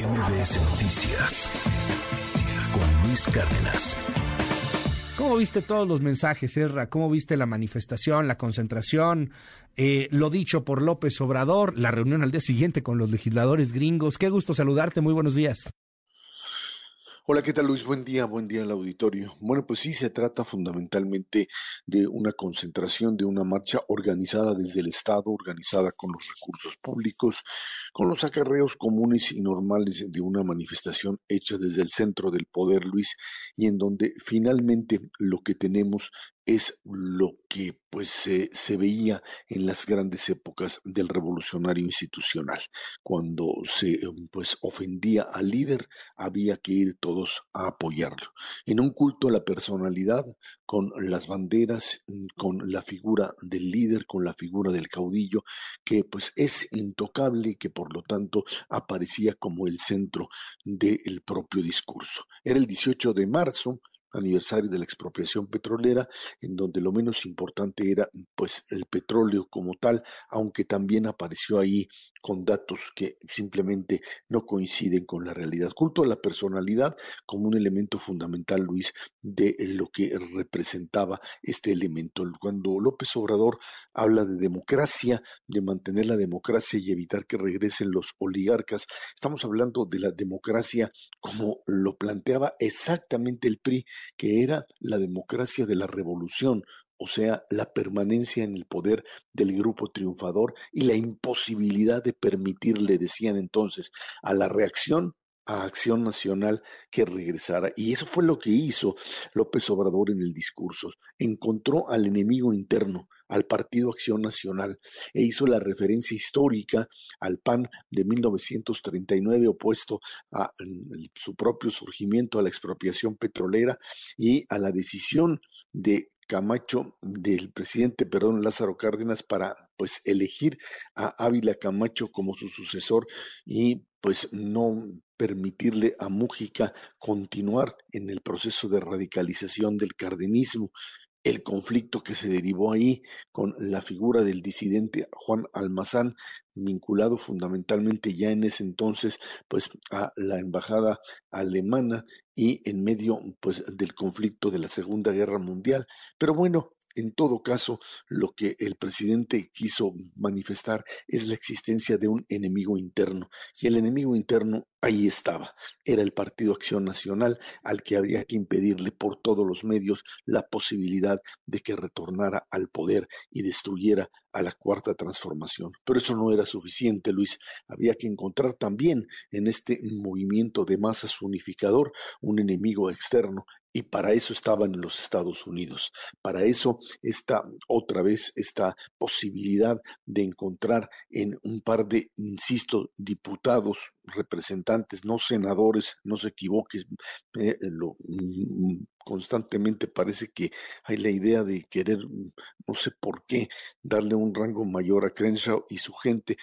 MBS Noticias con Luis Cárdenas. ¿Cómo viste todos los mensajes, Erra? ¿Cómo viste la manifestación, la concentración? Eh, lo dicho por López Obrador, la reunión al día siguiente con los legisladores gringos. Qué gusto saludarte, muy buenos días. Hola, ¿qué tal Luis? Buen día, buen día al auditorio. Bueno, pues sí, se trata fundamentalmente de una concentración, de una marcha organizada desde el Estado, organizada con los recursos públicos, con los acarreos comunes y normales de una manifestación hecha desde el centro del poder, Luis, y en donde finalmente lo que tenemos es lo que pues se, se, veía en las grandes épocas del revolucionario institucional. Cuando se em, pues ofendía al líder, había que ir todos a apoyarlo. En un culto a la personalidad, con las banderas, mm, con la figura del líder, con la figura del caudillo, que pues es intocable y que por lo tanto aparecía como el centro del propio discurso. Era el 18 de marzo, aniversario de la expropiación petrolera, en donde lo menos importante era pues el petróleo como tal, aunque también apareció ahí con datos que simplemente no coinciden con la realidad. Culto a la personalidad como un elemento fundamental, Luis, de lo que representaba este elemento. Cuando López Obrador habla de democracia, de mantener la democracia y evitar que regresen los oligarcas, estamos hablando de la democracia como lo planteaba exactamente el PRI, que era la democracia de la revolución, o sea, la permanencia en el poder del grupo triunfador y la imposibilidad de permitirle, decían entonces, a la reacción a Acción Nacional que regresara. Y eso fue lo que hizo López Obrador en el discurso. Encontró al enemigo interno, al Partido Acción Nacional, e hizo la referencia histórica al PAN de 1939 opuesto a su propio surgimiento, a la expropiación petrolera y a la decisión de Camacho, del presidente, perdón, Lázaro Cárdenas, para pues elegir a Ávila Camacho como su sucesor y pues no permitirle a Mújica continuar en el proceso de radicalización del cardenismo. El conflicto que se derivó ahí con la figura del disidente Juan Almazán, vinculado fundamentalmente ya en ese entonces pues a la embajada alemana y en medio pues del conflicto de la Segunda Guerra Mundial. Pero bueno, en todo caso, lo que el presidente quiso manifestar es la existencia de un enemigo interno. Y el enemigo interno ahí estaba. Era el Partido Acción Nacional al que habría que impedirle por todos los medios la posibilidad de que retornara al poder y destruyera a la cuarta transformación. Pero eso no era suficiente, Luis. Había que encontrar también en este movimiento de masas unificador un enemigo externo y para eso estaban en los Estados Unidos. Para eso está otra vez esta posibilidad de encontrar en un par de, insisto, diputados, representantes, no senadores, no se equivoques, eh, lo, mm, constantemente parece que hay la idea de querer, no sé por qué, darle un rango mayor a Crenshaw y su gente,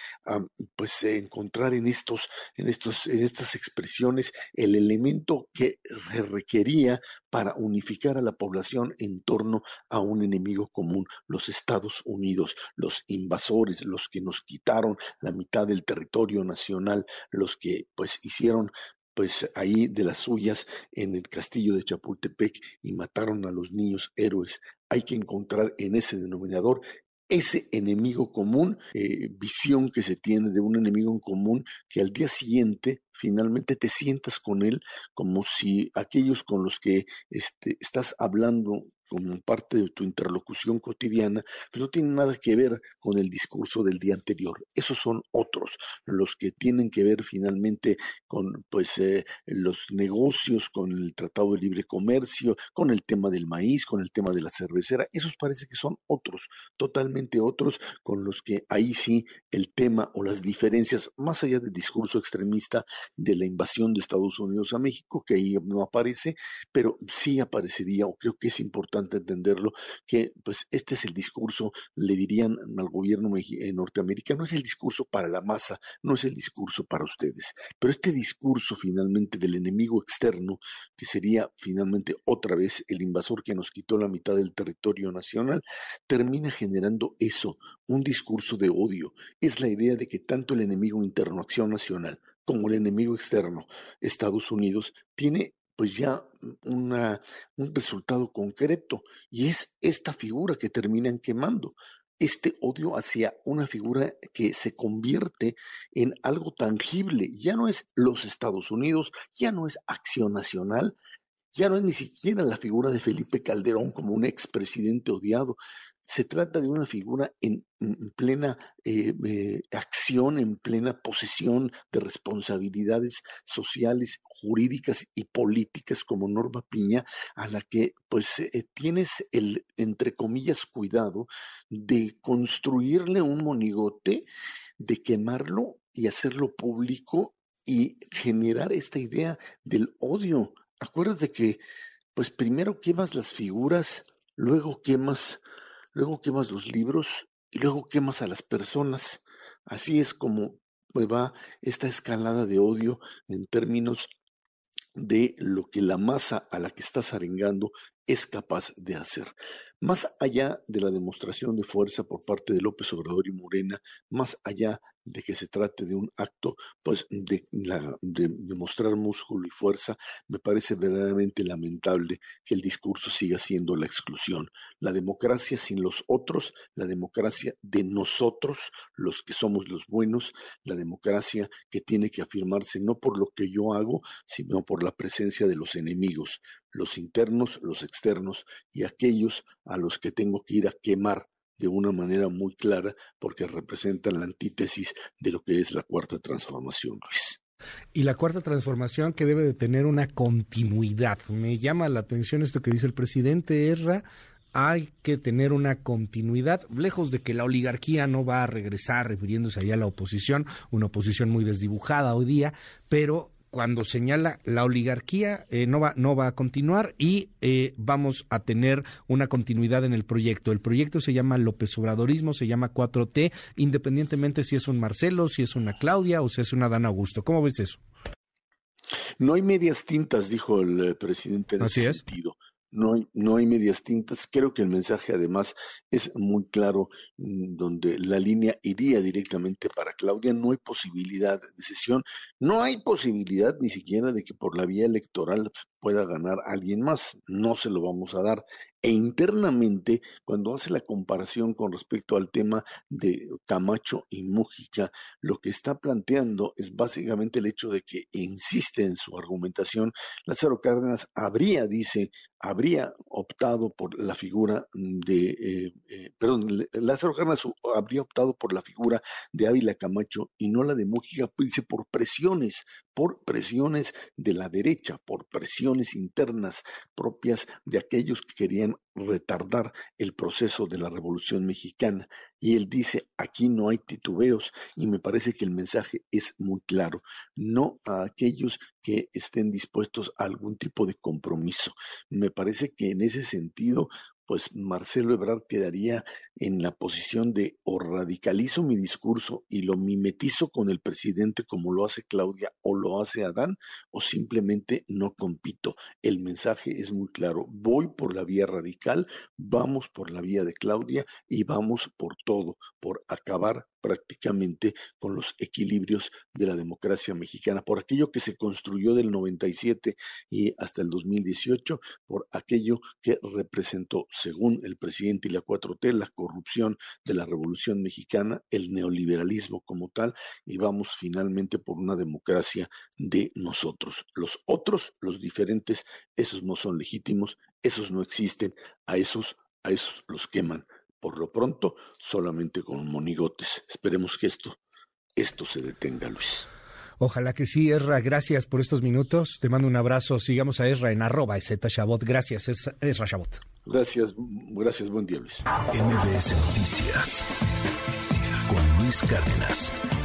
pues encontrar en estos, en estos, en estas expresiones el elemento que se requería para unificar a la población en torno a un enemigo común, los Estados Unidos, los invasores, los que nos quitaron la mitad del territorio nacional, los que pues hicieron pues ahí de las suyas en el castillo de Chapultepec y mataron a los niños héroes. Hay que encontrar en ese denominador ese enemigo común, eh, visión que se tiene de un enemigo en común que al día siguiente finalmente te sientas con él como si aquellos con los que este, estás hablando como parte de tu interlocución cotidiana, pues no tienen nada que ver con el discurso del día anterior. Esos son otros, los que tienen que ver finalmente con pues eh, los negocios, con el Tratado de Libre Comercio, con el tema del maíz, con el tema de la cervecera. Esos parece que son otros, totalmente otros, con los que ahí sí el tema o las diferencias, más allá del discurso extremista, de la invasión de Estados Unidos a México, que ahí no aparece, pero sí aparecería, o creo que es importante entenderlo, que pues este es el discurso, le dirían al gobierno eh, norteamericano, es el discurso para la masa, no es el discurso para ustedes. Pero este discurso finalmente del enemigo externo, que sería finalmente otra vez el invasor que nos quitó la mitad del territorio nacional, termina generando eso, un discurso de odio. Es la idea de que tanto el enemigo interno, acción nacional, como el enemigo externo, Estados Unidos, tiene pues ya una, un resultado concreto y es esta figura que terminan quemando este odio hacia una figura que se convierte en algo tangible. Ya no es los Estados Unidos, ya no es acción nacional, ya no es ni siquiera la figura de Felipe Calderón como un expresidente odiado, se trata de una figura en, plena eh, eh, acción, en plena posesión de responsabilidades sociales, jurídicas y políticas como Norma Piña, a la que pues eh, tienes el, entre comillas, cuidado de construirle un monigote, de quemarlo y hacerlo público y generar esta idea del odio. Acuérdate que pues primero quemas las figuras, luego quemas luego quemas los libros y luego quemas a las personas. Así es como va esta escalada de odio en términos de lo que la masa a la que estás arengando es capaz de hacer. Más allá de la demostración de fuerza por parte de López Obrador y Morena, más allá de que se trate de un acto pues de, de, mostrar músculo y fuerza, me parece verdaderamente lamentable que el discurso siga siendo la exclusión. La democracia sin los otros, la democracia de nosotros, los que somos los buenos, la democracia que tiene que afirmarse no por lo que yo hago, sino por la presencia de los enemigos, los internos, los externos y aquellos a los que tengo que ir a quemar de una manera muy clara porque representan la antítesis de lo que es la cuarta transformación, Luis. Y la cuarta transformación que debe de tener una continuidad. Me llama la atención esto que dice el presidente Erra. Hay que tener una continuidad, lejos de que la oligarquía no va a regresar, refiriéndose allá a la oposición, una oposición muy desdibujada hoy día, pero cuando señala la oligarquía eh, no, va, no va a continuar y eh, vamos a tener una continuidad en el proyecto. El proyecto se llama López Obradorismo, se llama 4T, independientemente si es un Marcelo, si es una Claudia o si es una Dan Augusto. ¿Cómo ves eso? No hay medias tintas, dijo el eh, presidente en ese sentido no hay, no hay medias tintas. Creo que el mensaje además es muy claro, mm, donde la línea iría directamente para Claudia. No hay posibilidad de sesión, no hay posibilidad ni siquiera de que por la vía electoral pueda ganar alguien más. No se lo vamos a dar. E internamente, cuando hace la comparación con respecto al tema de Camacho y Mújica, lo que está planteando es básicamente el hecho de que insiste en su argumentación. Lázaro Cárdenas habría, dice, habría optado por la figura de, eh, eh, perdón, Lázaro Cárdenas habría optado por la figura de Ávila Camacho y no la de Mújica, dice, por presiones, por presiones de la derecha, por presiones internas propias de aquellos que querían retardar el proceso de la Revolución Mexicana. Y él dice, aquí no hay titubeos y me parece que el mensaje es muy claro, no a aquellos que estén dispuestos a algún tipo de compromiso. Me parece que en ese sentido pues Marcelo Ebrard quedaría en la posición de o radicalizo mi discurso y lo mimetizo con el presidente como lo hace Claudia o lo hace Adán, o simplemente no compito. El mensaje es muy claro, voy por la vía radical, vamos por la vía de Claudia y vamos por todo, por acabar prácticamente con los equilibrios de la democracia mexicana, por aquello que se construyó del 97 y hasta el 2018, por aquello que representó, según el presidente y la 4T, la corrupción de la revolución mexicana, el neoliberalismo como tal, y vamos finalmente por una democracia de nosotros. Los otros, los diferentes, esos no son legítimos, esos no existen, a esos, a esos los queman por lo pronto solamente con monigotes. Esperemos que esto, esto se detenga, Luis. Ojalá que sí, Esra. Gracias por estos minutos. Te mando un abrazo. Sigamos a Esra en arroba Shabot. Gracias, Esra Shabot. Gracias, gracias. Buen día, Luis. MBS Noticias con Luis Cárdenas.